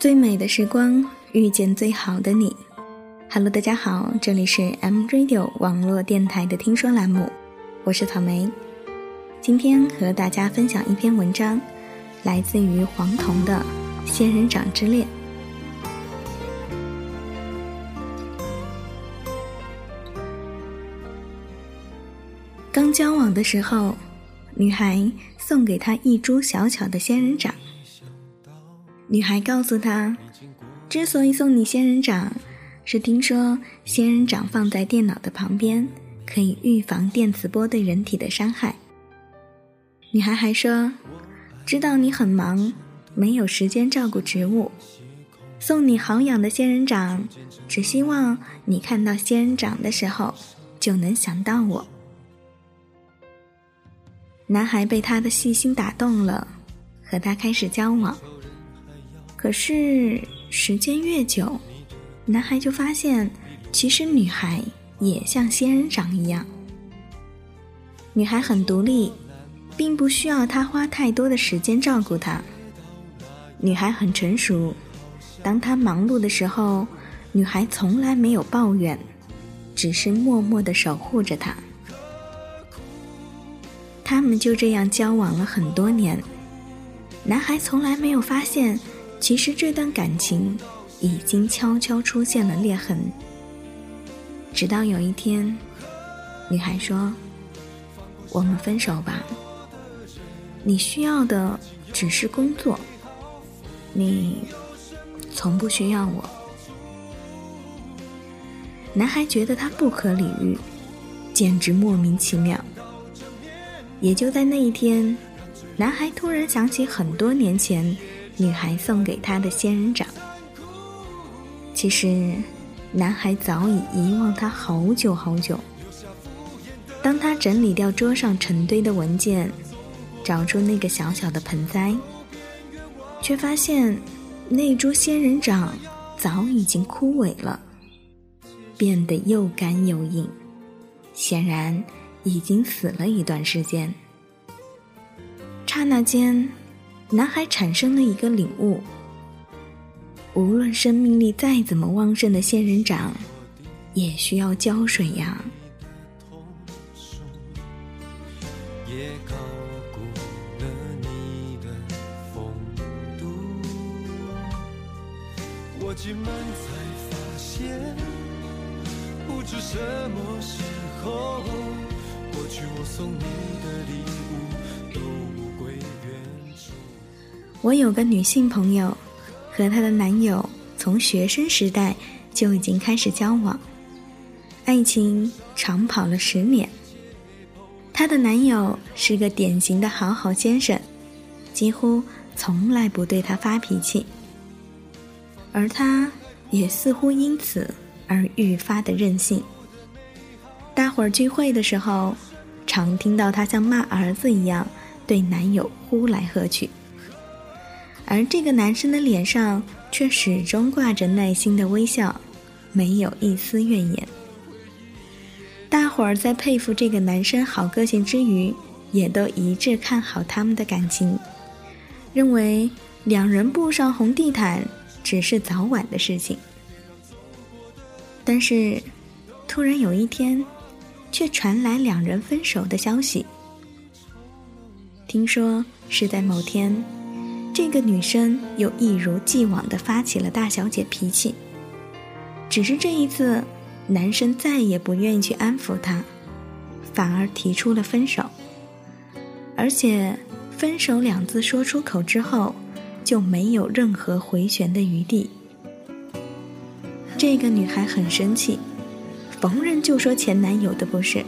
最美的时光，遇见最好的你。Hello，大家好，这里是 M Radio 网络电台的听说栏目，我是草莓。今天和大家分享一篇文章，来自于黄铜的《仙人掌之恋》。刚交往的时候，女孩送给他一株小巧的仙人掌。女孩告诉他，之所以送你仙人掌，是听说仙人掌放在电脑的旁边，可以预防电磁波对人体的伤害。女孩还说，知道你很忙，没有时间照顾植物，送你好养的仙人掌，只希望你看到仙人掌的时候，就能想到我。男孩被她的细心打动了，和她开始交往。可是时间越久，男孩就发现，其实女孩也像仙人掌一样。女孩很独立，并不需要他花太多的时间照顾她。女孩很成熟，当他忙碌的时候，女孩从来没有抱怨，只是默默的守护着他。他们就这样交往了很多年，男孩从来没有发现。其实这段感情已经悄悄出现了裂痕。直到有一天，女孩说：“我们分手吧。你需要的只是工作，你从不需要我。”男孩觉得她不可理喻，简直莫名其妙。也就在那一天，男孩突然想起很多年前。女孩送给他的仙人掌，其实男孩早已遗忘他好久好久。当他整理掉桌上成堆的文件，找出那个小小的盆栽，却发现那株仙人掌早已经枯萎了，变得又干又硬，显然已经死了一段时间。刹那间。男孩产生了一个领悟：无论生命力再怎么旺盛的仙人掌，也需要浇水呀。我竟然才发现，不知什么时候，过去我送你的礼物。我有个女性朋友，和她的男友从学生时代就已经开始交往，爱情长跑了十年。她的男友是个典型的好好先生，几乎从来不对她发脾气，而她也似乎因此而愈发的任性。大伙儿聚会的时候，常听到她像骂儿子一样对男友呼来喝去。而这个男生的脸上却始终挂着耐心的微笑，没有一丝怨言。大伙儿在佩服这个男生好个性之余，也都一致看好他们的感情，认为两人步上红地毯只是早晚的事情。但是，突然有一天，却传来两人分手的消息。听说是在某天。这个女生又一如既往地发起了大小姐脾气，只是这一次，男生再也不愿意去安抚她，反而提出了分手。而且，分手两字说出口之后，就没有任何回旋的余地。这个女孩很生气，逢人就说前男友的不是，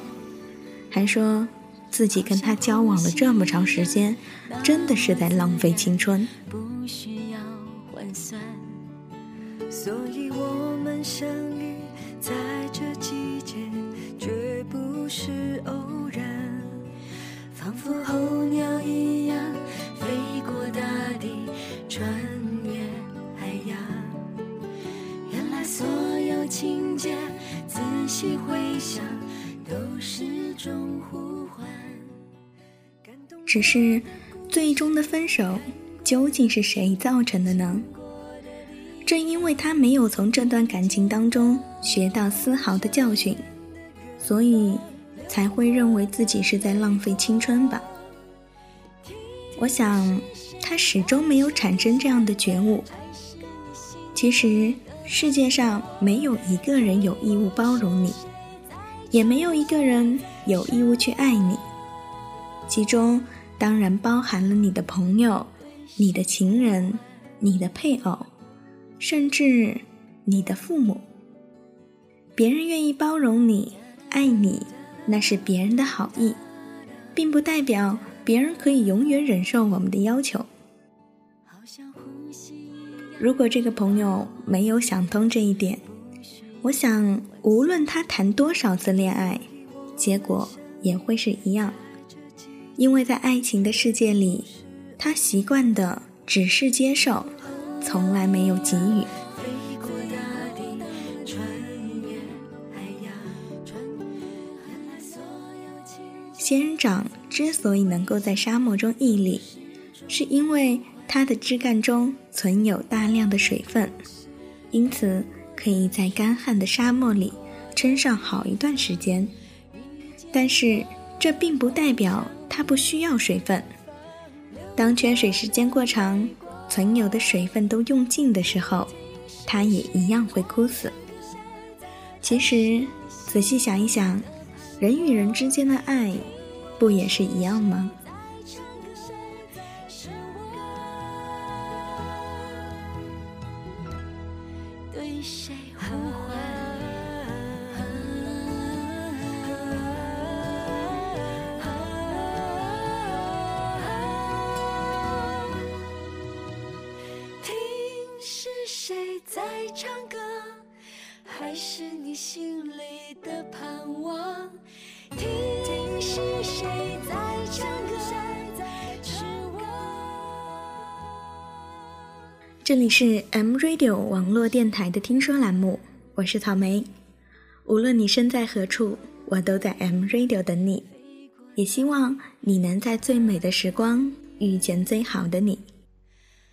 还说。自己跟他交往了这么长时间，真的是在浪费青春。不需要换算，所以我们相遇在这季节，绝不是偶然。只是，最终的分手究竟是谁造成的呢？正因为他没有从这段感情当中学到丝毫的教训，所以才会认为自己是在浪费青春吧。我想，他始终没有产生这样的觉悟。其实，世界上没有一个人有义务包容你，也没有一个人有义务去爱你。其中当然包含了你的朋友、你的情人、你的配偶。甚至你的父母，别人愿意包容你、爱你，那是别人的好意，并不代表别人可以永远忍受我们的要求。如果这个朋友没有想通这一点，我想无论他谈多少次恋爱，结果也会是一样，因为在爱情的世界里，他习惯的只是接受。从来没有给予。仙人掌之所以能够在沙漠中屹立，是因为它的枝干中存有大量的水分，因此可以在干旱的沙漠里撑上好一段时间。但是这并不代表它不需要水分。当缺水时间过长。存有的水分都用尽的时候，它也一样会枯死。其实，仔细想一想，人与人之间的爱，不也是一样吗？对谁呼唤？唱歌还是你心里的盼望？听是谁在唱歌？是我。这里是 M Radio 网络电台的听说栏目，我是草莓。无论你身在何处，我都在 M Radio 等你。也希望你能在最美的时光遇见最好的你。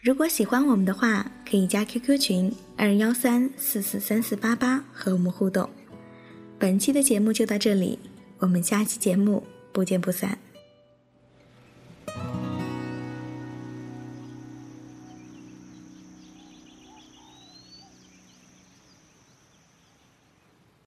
如果喜欢我们的话，可以加 QQ 群二幺三四四三四八八和我们互动。本期的节目就到这里，我们下期节目不见不散。